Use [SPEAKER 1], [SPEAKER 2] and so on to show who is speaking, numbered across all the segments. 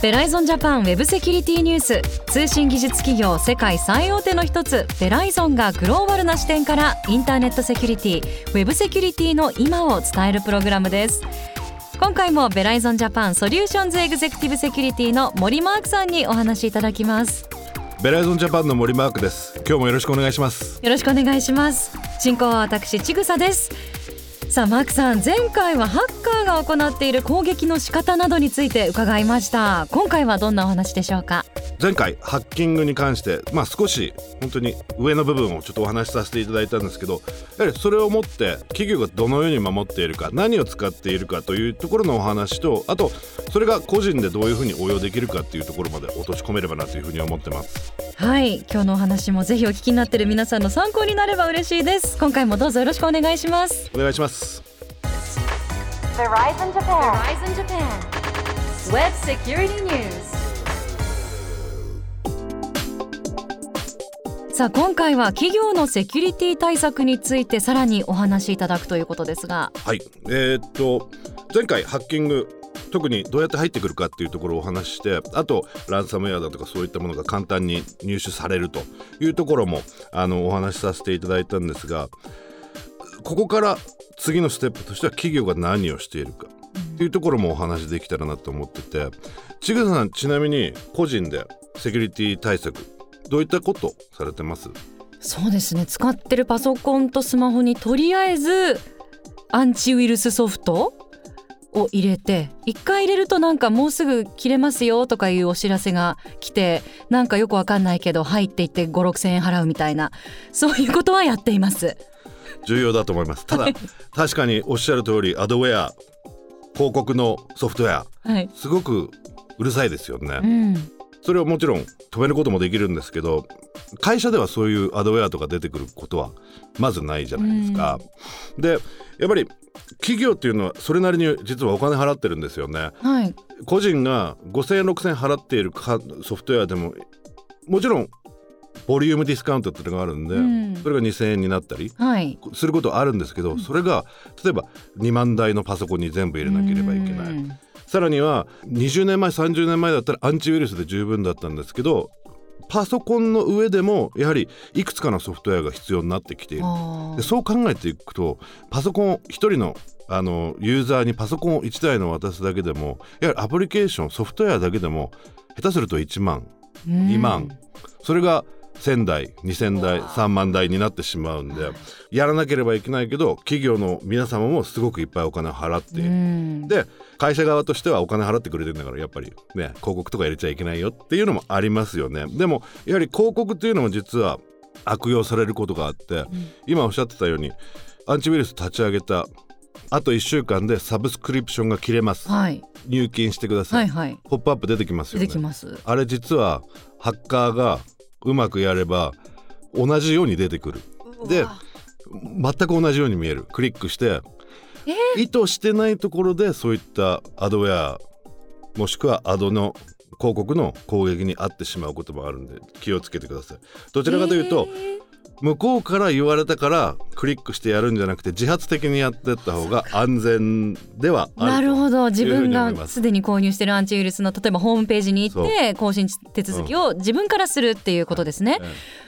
[SPEAKER 1] ベライゾンジャパンウェブセキュリティニュース通信技術企業世界最大手の一つベライゾンがグローバルな視点からインターネットセキュリティウェブセキュリティの今を伝えるプログラムです。今回もベライゾンジャパンソリューションズエグゼクティブセキュリティの森マークさんにお話しいただきます
[SPEAKER 2] ベライゾンジャパンの森マークです。今日もよろしくお願いします。
[SPEAKER 1] よろしくお願いします。進行は私ちぐさです。さあマークさん前回はハッカーが行っている攻撃の仕方などについて伺いました。今回はどんなお話でしょうか？
[SPEAKER 2] 前回ハッキングに関してまあ少し本当に上の部分をちょっとお話しさせていただいたんですけどやはりそれをもって企業がどのように守っているか何を使っているかというところのお話とあとそれが個人でどういうふうに応用できるかっていうところまで落とし込めればなというふうに思ってます
[SPEAKER 1] はい今日のお話もぜひお聞きになっている皆さんの参考になれば嬉しいです今回もどうぞよろしくお願いします
[SPEAKER 2] お願いします
[SPEAKER 3] Verizon Japan. Verizon Japan. Web Security News.
[SPEAKER 1] さあ今回は企業のセキュリティ対策についてさらにお話しいただくということですが。
[SPEAKER 2] はい。えー、っと前回ハッキング特にどうやって入ってくるかっていうところをお話ししてあとランサムウェアだとかそういったものが簡単に入手されるというところもあのお話しさせていただいたんですがここから次のステップとしては企業が何をしているかっていうところもお話できたらなと思っててちぐささんちなみに個人でセキュリティ対策どういったことされてます？
[SPEAKER 1] そうですね。使ってるパソコンとスマホにとりあえずアンチウイルスソフトを入れて一回入れるとなんかもうすぐ切れますよとかいうお知らせが来てなんかよくわかんないけど入っていって5 6千円払うみたいな。そういうことはやっています
[SPEAKER 2] 重要だと思います。ただ 確かにおっしゃる通りアドウェア広告のソフトウェア
[SPEAKER 1] はい、
[SPEAKER 2] すごくうるさいですよね、
[SPEAKER 1] うん、
[SPEAKER 2] それをもちろん止めることもできるんですけど会社ではそういうアドウェアとか出てくることはまずないじゃないですか。でやっぱり企業っていうのはそれなりに実はお金払ってるんですよね。
[SPEAKER 1] はい、
[SPEAKER 2] 個人が5,000円6,000円払っているかソフトウェアでももちろんボリュームディスカウントっていうのがあるんで、
[SPEAKER 1] うん
[SPEAKER 2] それが2,000円になったり
[SPEAKER 1] はい、
[SPEAKER 2] することはあるんですけどそれが例えば2万台のパソコンに全部入れなければいけない。
[SPEAKER 1] うん
[SPEAKER 2] さらには20年前30年前だったらアンチウイルスで十分だったんですけどパソコンの上でもやはりいくつかのソフトウェアが必要になってきている。でそう考えていくとパソコン1人のあのユーザーにパソコンを1台の渡すだけでもやはりアプリケーションソフトウェアだけでも下手すると1万
[SPEAKER 1] うん。
[SPEAKER 2] 2万。それが1000台2000台3万台になってしまうんでやらなければいけないけど企業の皆様もすごくいっぱいお金を払ってで会社側としてはお金払ってくれてるんだからやっぱりね広告とか入れちゃいけないよっていうのもありますよね。でもやはり広告っていうのも実は悪用されることがあって、今おっしゃってたようにアンチウイルス立ち上げたあと1週間でサブスクリプションが切れます、
[SPEAKER 1] はい、
[SPEAKER 2] 入金してくださ、
[SPEAKER 1] はいいはい。
[SPEAKER 2] ポップアップ出てきますよね。
[SPEAKER 1] 出てきます。
[SPEAKER 2] あれ実はハッカーがうまくやれば同じように出てくる。で全く同じように見える。クリックして意図してないところでそういったアドウェアもしくはアドの広告の攻撃に遭ってしまうこともあるんで気をつけてください。どちらかというと、向こうから言われたからクリックしてやるんじゃなくて自発的にやってった方が安全ではある
[SPEAKER 1] なるほど自分がすでに購入してるアンチウイルスの例えばホームページに行って更新手続きを自分からするっていうことですね。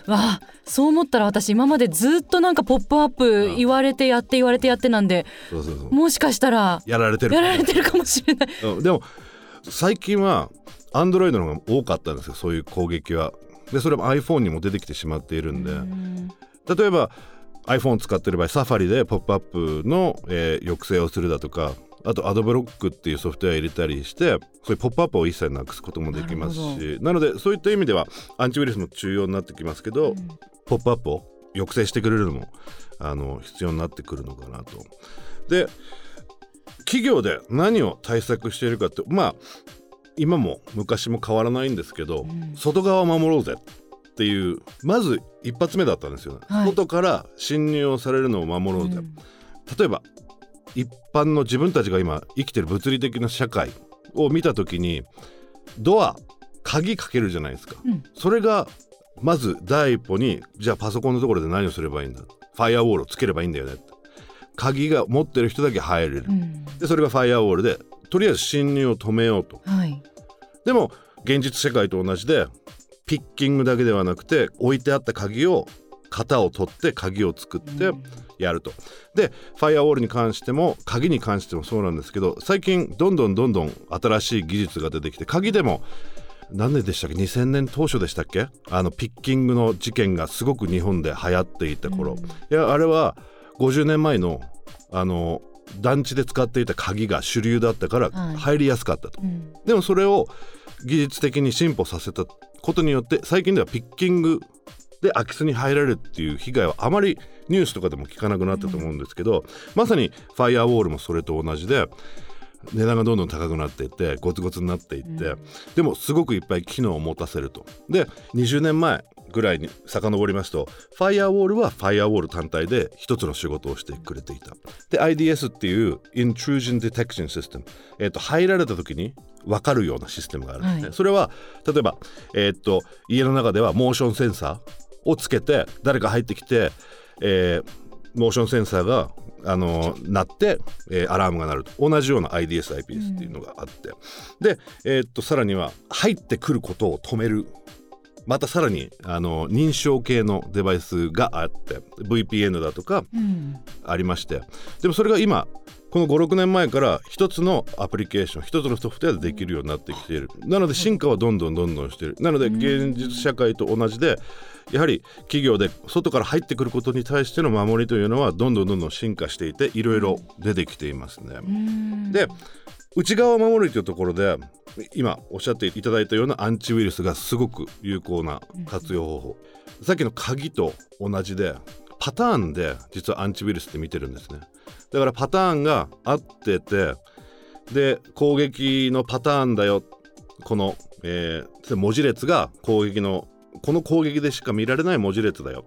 [SPEAKER 2] え
[SPEAKER 1] わあそう思ったら私今までずっとなんか「ポップアップ言われてやって言われてやってなんでもしかしたら
[SPEAKER 2] やられてる
[SPEAKER 1] やられてるかもしれない。
[SPEAKER 2] う んでも最近はアンドロイドの方が多かったんですよそういう攻撃は。でそれも iPhone にも出てきてしまっているんで。例えば iPhone 使ってる場合サファリでポップアップの、えー抑制をするだとかあとアドブロックっていうソフトウェア入れたりしてそういうポップアップを一切なくすこともできます
[SPEAKER 1] な
[SPEAKER 2] しなのでそういった意味ではアンチウイルスも重要になってきますけど、ポップアップを抑制してくれるのもあの必要になってくるのかなと。で企業で何を対策しているかってまあ今も昔も変わらないんですけど、外側を守ろうぜっていうまず一発目だったんですよね、
[SPEAKER 1] はい。
[SPEAKER 2] 外から侵入をされるのを守ろうぜ、
[SPEAKER 1] うん。
[SPEAKER 2] 例えば一般の自分たちが今生きてる物理的な社会を見た時にドア鍵かけるじゃないですか、
[SPEAKER 1] うん。
[SPEAKER 2] それがまず第一歩にじゃあパソコンのところで何をすればいいんだ？ファイアウォールをつければいいんだよね鍵が持ってる人だけ入れる、
[SPEAKER 1] うん。
[SPEAKER 2] でそれがファイアウォールでとりあえず侵入を止めようと。
[SPEAKER 1] はい。
[SPEAKER 2] でも現実世界と同じでピッキングだけではなくて置いてあった鍵を型を取って鍵を作ってやると。でファイアウォールに関しても鍵に関してもそうなんですけど最近どんどんどんどん新しい技術が出てきて鍵でも何年でしたっけ？2000年当初でしたっけ？あのピッキングの事件がすごく日本で流行っていた頃、いやあれは50年前のあの団地で使っていた鍵が主流だったから
[SPEAKER 1] はい
[SPEAKER 2] 入りやすかったと。
[SPEAKER 1] うん
[SPEAKER 2] でもそれを技術的に進歩させたことによって最近ではピッキングで空き巣に入られるっていう被害はあまりニュースとかでも聞かなくなったと思うんですけど、まさにファイアウォールもそれと同じで値段がどんどん高くなっていってゴツゴツになっていって、でもすごくいっぱい機能を持たせると。で20年前ぐらいに遡りますとファイアウォールはファイアウォール単体で一つの仕事をしてくれていた。で IDS っていう Intrusion Detection System、えっと入られた時に分かるようなシステムがあるんですね。
[SPEAKER 1] はい
[SPEAKER 2] それは例えば、えっと家の中ではモーションセンサーをつけて誰か入ってきて、えーモーションセンサーがあの鳴って、えーアラームが鳴ると同じような IDSIPS っていうのがあって、で、えーっとさらには入ってくることを止めるまたさらにあの認証系のデバイスがあって VPN だとか
[SPEAKER 1] うん。
[SPEAKER 2] ありまして。でもそれが今この56年前から一つのアプリケーション一つのソフトウェアでできるようになってきている。なので進化はどんどんどんどんしている。なので現実社会と同じでやはり企業で外から入ってくることに対しての守りというのはどんどんどんどん進化していていろいろ出てきていますね。
[SPEAKER 1] うん。
[SPEAKER 2] で内側を守るというところで今おっしゃっていただいたようなアンチウイルスがすごく有効な活用方法、さっきの鍵と同じでパターンで実はアンチウイルスって見てるんですね。だからパターンが合っててで攻撃のパターンだよ。この、えー文字列が攻撃のこの攻撃でしか見られない文字列だよ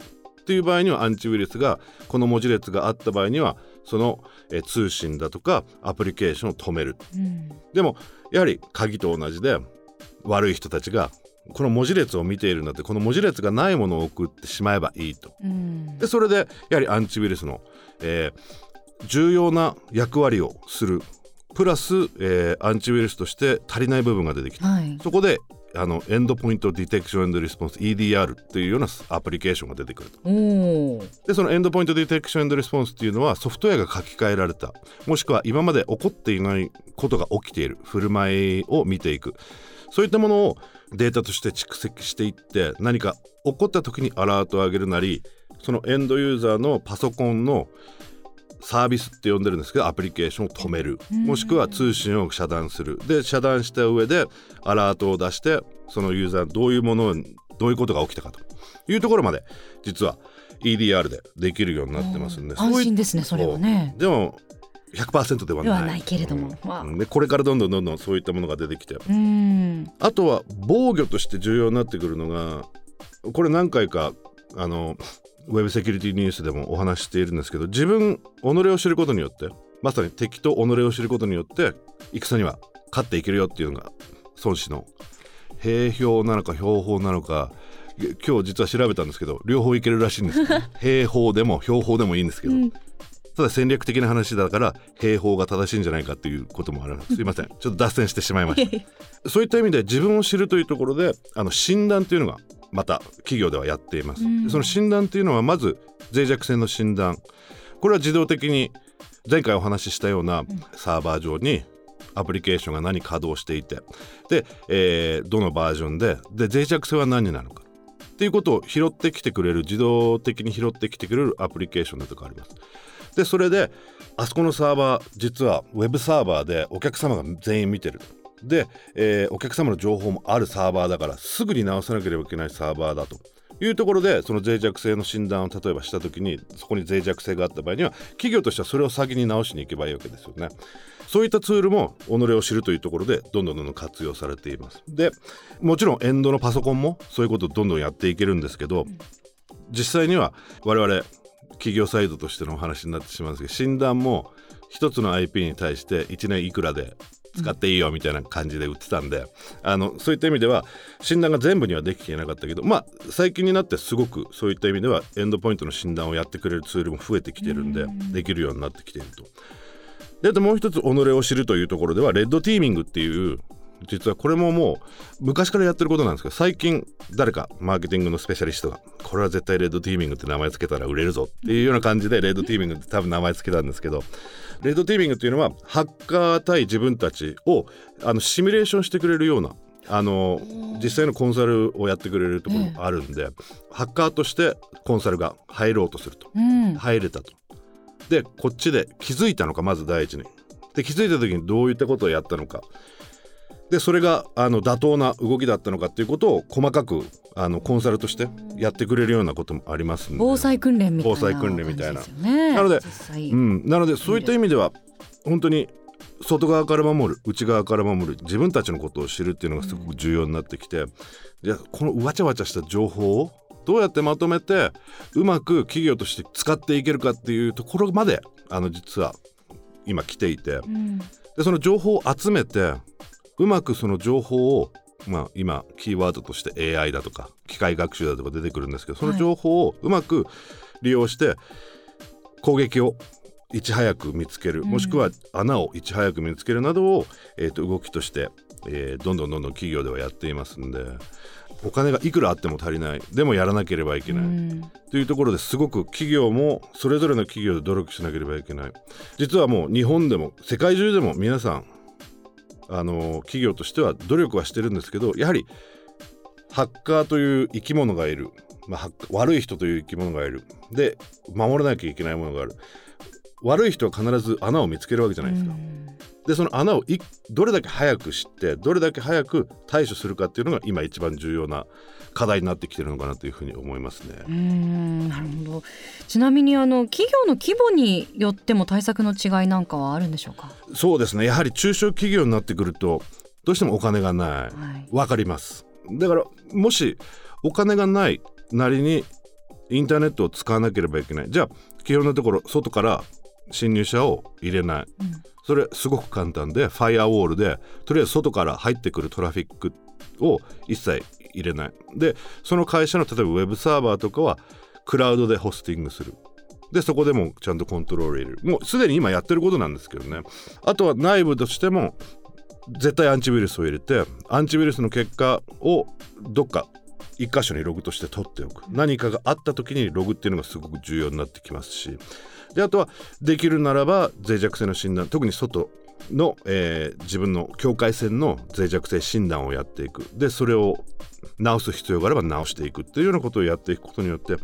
[SPEAKER 2] っていう場合にはアンチウイルスがこの文字列があった場合にはその、えー通信だとかアプリケーションを止める。
[SPEAKER 1] うん。
[SPEAKER 2] でもやはり鍵と同じで悪い人たちがこの文字列を見ているんだってこの文字列がないものを送ってしまえばいいと。
[SPEAKER 1] うん。
[SPEAKER 2] でそれでやはりアンチウイルスの、えー重要な役割をする。プラス、えーアンチウイルスとして足りない部分が出てきた。
[SPEAKER 1] はい。
[SPEAKER 2] そこであのエンドポイントディテクションリスポンス EDR っていうようなアプリケーションが出てくると。でそのエンドポイントディテクションリスポンスっていうのはソフトウェアが書き換えられた。もしくは今まで起こっていないことが起きている振る舞いを見ていく。そういったものをデータとして蓄積していって何か起こった時にアラートを上げるなりそのエンドユーザーのパソコンのサービスって呼んでるんですけどアプリケーションを止める。もしくは通信を遮断する。で遮断した上でアラートを出してそのユーザーどういうものどういうことが起きたかと。いうところまで実は EDR でできるようになってますんで
[SPEAKER 1] 安心ですねそれはね。
[SPEAKER 2] でも100%ではない。
[SPEAKER 1] ではないけれども。まあ。
[SPEAKER 2] うん。でこれからどんどんどんどんそういったものが出てきて。
[SPEAKER 1] うん。
[SPEAKER 2] あとは防御として重要になってくるのがこれ何回かあのウェブセキュリティニュースでもお話ししているんですけど自分己を知ることによってまさに敵と己を知ることによって戦には勝っていけるよっていうのが孫子の兵法なのか標法なのかい今日実は調べたんですけど両方いけるらしいんですよ兵法でも標法でもいいんですけど、ただ戦略的な話だから兵法が正しいんじゃないかっていうこともあるす。いません。ちょっと脱線してしまいました。そういった意味で自分を知るというところであの診断というのがまた企業ではやっています、
[SPEAKER 1] うん。
[SPEAKER 2] でその診断というのはまず脆弱性の診断。これは自動的に前回お話ししたようなサーバー上にアプリケーションが何稼働していてで、えーどのバージョンでで脆弱性は何なのか。っていうことを拾ってきてくれる自動的に拾ってきてくれるアプリケーションだとかあります。でそれであそこのサーバー実はウェブサーバーでお客様が全員見てるで、えーお客様の情報もあるサーバーだからすぐに直さなければいけないサーバーだというところでその脆弱性の診断を例えばした時にそこに脆弱性があった場合には企業としてはそれを先に直しに行けばいいわけですよね。そういったツールも己を知るというところでどんどんどんどん活用されています。でもちろんエンドのパソコンもそういうことをどんどんやっていけるんですけど実際には我々企業サイドとしてのお話になってしまうんですけど診断も一つの IP に対して1年いくらで使っていいよみたいな感じで売ってたんで、あのそういった意味では診断が全部にはできていなかったけどまあ最近になってすごくそういった意味ではエンドポイントの診断をやってくれるツールも増えてきてるんでできるようになってきていると。であともう一つ己を知るというところではレッドティーミングっていう実はこれももう昔からやってることなんですけど最近誰かマーケティングのスペシャリストがこれは絶対レッドティーミングって名前つけたら売れるぞっていうような感じでレッドティーミングって多分名前つけたんですけどレッドティーミングっていうのはハッカー対自分たちをあのシミュレーションしてくれるようなあの実際のコンサルをやってくれるところもあるんで、ハッカーとしてコンサルが入ろうとすると、
[SPEAKER 1] うん。
[SPEAKER 2] 入れたと。でこっちで気づいたのかまず第一に。で気づいた時にどういったことをやったのかでそれがあの妥当な動きだったのかっていうことを細かくあのコンサルとしてやってくれるようなこともありますんで。
[SPEAKER 1] 防災訓練みたいな
[SPEAKER 2] 防災訓練みたいな。
[SPEAKER 1] ね
[SPEAKER 2] なのでうん、なのでそういった意味では本当に外側から守る内側から守る自分たちのことを知るっていうのがすごく重要になってきて、でこのわちゃわちゃした情報をどうやってまとめてうまく企業として使っていけるかっていうところまであの実は今来ていて。
[SPEAKER 1] うん。
[SPEAKER 2] でその情報を集めてうまくその情報をまあ今キーワードとして AI だとか機械学習だとか出てくるんですけどその情報をうまく利用して攻撃をいち早く見つける、
[SPEAKER 1] うん。
[SPEAKER 2] もしくは穴をいち早く見つけるなどを、えー、と動きとして、えーどんどんどんどん企業ではやっていますんでお金がいくらあっても足りない。でもやらなければいけない、
[SPEAKER 1] うん。
[SPEAKER 2] というところですごく企業もそれぞれの企業で努力しなければいけない。実はもう日本でも世界中でも皆さんあの企業としては努力はしてるんですけどやはりハッカーという生き物がいる、まあ、悪い人という生き物がいる。で守らなきゃいけないものがある。悪い人は必ず穴を見つけるわけじゃないですか、でその穴をいどれだけ早く知ってどれだけ早く対処するかっていうのが今一番重要な課題になってきてるのかなというふうに思いますね。
[SPEAKER 1] うーんなるほど。ちなみにあの企業の規模によっても対策の違いなんかはあるんでしょうか？
[SPEAKER 2] そうですね。やはり中小企業になってくるとどうしてもお金がない。
[SPEAKER 1] はい。
[SPEAKER 2] わかります。だからもしお金がないなりにインターネットを使わなければいけない。じゃあ基本のところ外から侵入者を入れない、
[SPEAKER 1] うん。
[SPEAKER 2] それすごく簡単でファイアウォールでとりあえず外から入ってくるトラフィックを一切入れない。でその会社の例えばウェブサーバーとかはクラウドでホスティングする。でそこでもちゃんとコントロール入れる。もうすでに今やってることなんですけどね。あとは内部としても絶対アンチウイルスを入れてアンチウイルスの結果をどっか一箇所にログとして取っておく。何かがあった時にログっていうのがすごく重要になってきますし。であとはできるならば脆弱性の診断特に外の、えー自分の境界線の脆弱性診断をやっていく。でそれを直す必要があれば直していくっていうようなことをやっていくことによって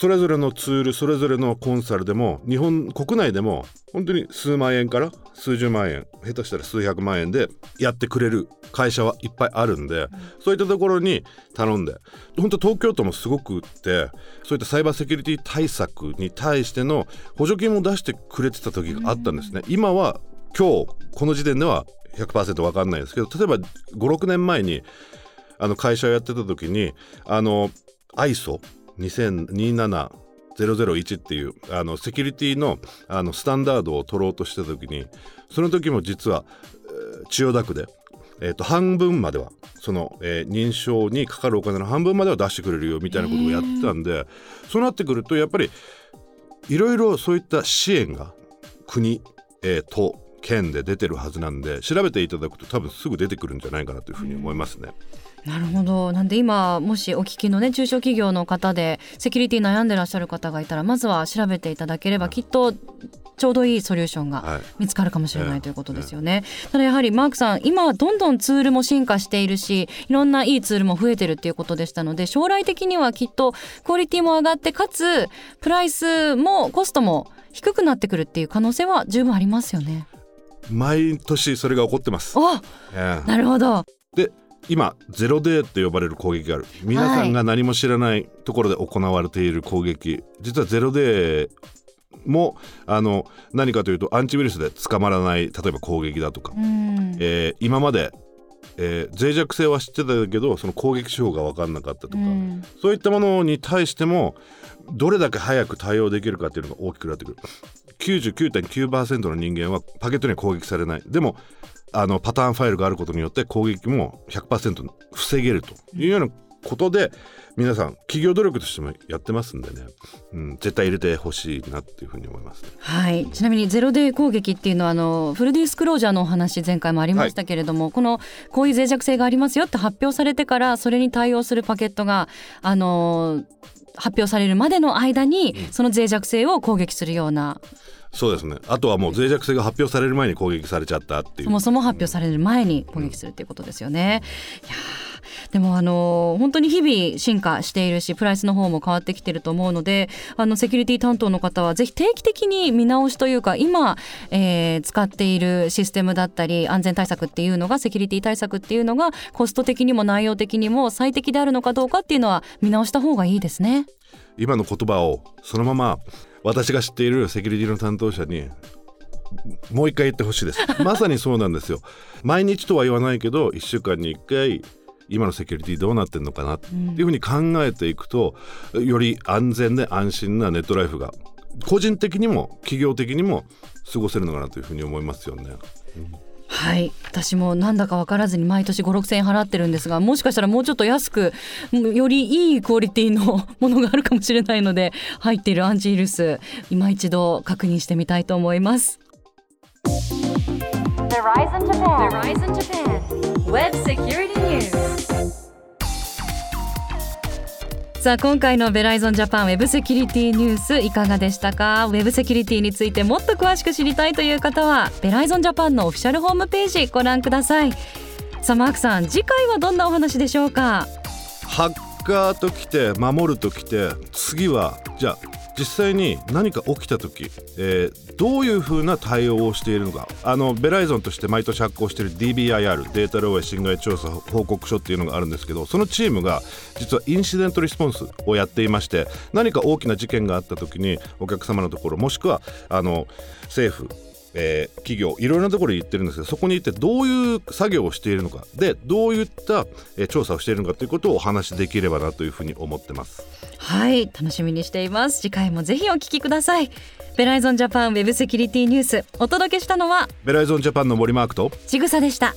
[SPEAKER 2] それぞれのツールそれぞれのコンサルでも日本国内でも本当に数万円から数十万円下手したら数百万円でやってくれる会社はいっぱいあるんで、そういったところに頼んで本当東京都もすごくってそういったサイバーセキュリティ対策に対しての補助金も出してくれてた時があったんですね。今は今日この時点では100%分かんないですけど例えば56年前にあの会社をやってた時にあの2727001っていうあのセキュリティのあのスタンダードを取ろうとした時にその時も実は、えー千代田区で、えー、と半分まではその、えー認証にかかるお金の半分までは出してくれるよみたいなことをやってたんでそうなってくるとやっぱりいろいろそういった支援が国、えー都県で出てるはずなんで調べていただくと多分すぐ出てくるんじゃないかなというふうに思いますね。
[SPEAKER 1] なるほどなんで今もしお聞きのね中小企業の方でセキュリティ悩んでらっしゃる方がいたらまずは調べていただければきっとちょうどいいソリューションが
[SPEAKER 2] はい
[SPEAKER 1] 見つかるかもしれな
[SPEAKER 2] ええ
[SPEAKER 1] いということですよね。ただやはりマークさん今どんどんツールも進化しているしいろんないいツールも増えてるっていうことでしたので将来的にはきっとクオリティも上がってかつプライスもコストも低くなってくるっていう可能性は十分ありますよね。
[SPEAKER 2] 毎年それが起こってます。
[SPEAKER 1] お
[SPEAKER 2] ええ
[SPEAKER 1] なるほど。
[SPEAKER 2] で今ゼロデーって呼ばれる攻撃がある。皆さんが何も知らないところで行われている攻撃、実はゼロデーもあの何かというとアンチウイルスで捕まらない例えば攻撃だとか、
[SPEAKER 1] うん。
[SPEAKER 2] えー今まで、えー脆弱性は知ってたけどその攻撃手法が分かんなかったとか、
[SPEAKER 1] うん。
[SPEAKER 2] そういったものに対してもどれだけ早く対応できるかっていうのが大きくなってくる99.9%の人間はパケットには攻撃されない。でもあのパターンファイルがあることによって攻撃も100%防げるというようなことで皆さん企業努力としてもやってますんでね、うん、絶対入れてほしいなっていうふうに思います、ね、
[SPEAKER 1] はい。ちなみにゼロデー攻撃っていうのはあのフルディスクロージャーのお話前回もありましたけれども、はい、このこういう脆弱性がありますよって発表されてからそれに対応するパケットがあの発表されるまでの間にその脆弱性を攻撃するような。
[SPEAKER 2] そうですね。あとはもう脆弱性が発表される前に攻撃されちゃったっていう。
[SPEAKER 1] そもそも発表される前に攻撃するっていうことですよね、うん、いやでもあの本当に日々進化しているしプライスの方も変わってきてると思うのであのセキュリティ担当の方はぜひ定期的に見直しというか今、えー、使っているシステムだったり安全対策っていうのがセキュリティ対策っていうのがコスト的にも内容的にも最適であるのかどうかっていうのは見直した方がいいですね。
[SPEAKER 2] 今の言葉をそのまま私が知っているセキュリティの担当者にもう一回言ってほしいですまさにそうなんですよ毎日とは言わないけど1週間に1回今のセキュリティどうなってんのかなっていうふうに考えていくと、より安全で安心なネットライフが個人的にも企業的にも過ごせるのかなというふうに思いますよね。うん
[SPEAKER 1] はい私もなんだか分からずに毎年5 6千円払ってるんですがもしかしたらもうちょっと安くよりいいクオリティのものがあるかもしれないので入っているアンチウイルス今一度確認してみたいと思います。Web Security News. さあ今回のベライゾンジャパンウェブセキュリティニュースいかがでしたか？ウェブセキュリティについてもっと詳しく知りたいという方はベライゾンジャパンのオフィシャルホームページご覧ください。さあマークさん次回はどんなお話でしょうか？
[SPEAKER 2] ハッカーと来て守ると来て次はじゃあ実際に何か起きた時、えー、どういうふうな対応をしているのか。あのベライゾンとして毎年発行している DBIR データ漏洩侵害調査報告書っていうのがあるんですけどそのチームが実はインシデントリスポンスをやっていまして何か大きな事件があった時にお客様のところもしくはあの政府えー、企業いろいろなところに行ってるんですけどそこに行ってどういう作業をしているのかでどういった、えー、調査をしているのかということをお話しできればなというふうに思ってます。
[SPEAKER 1] はい楽しみにしています。次回もぜひお聞きください。ベライゾンジャパンウェブセキュリティニュースお届けしたのは
[SPEAKER 2] ベライゾンジャパンの森マークと
[SPEAKER 1] ちぐさでした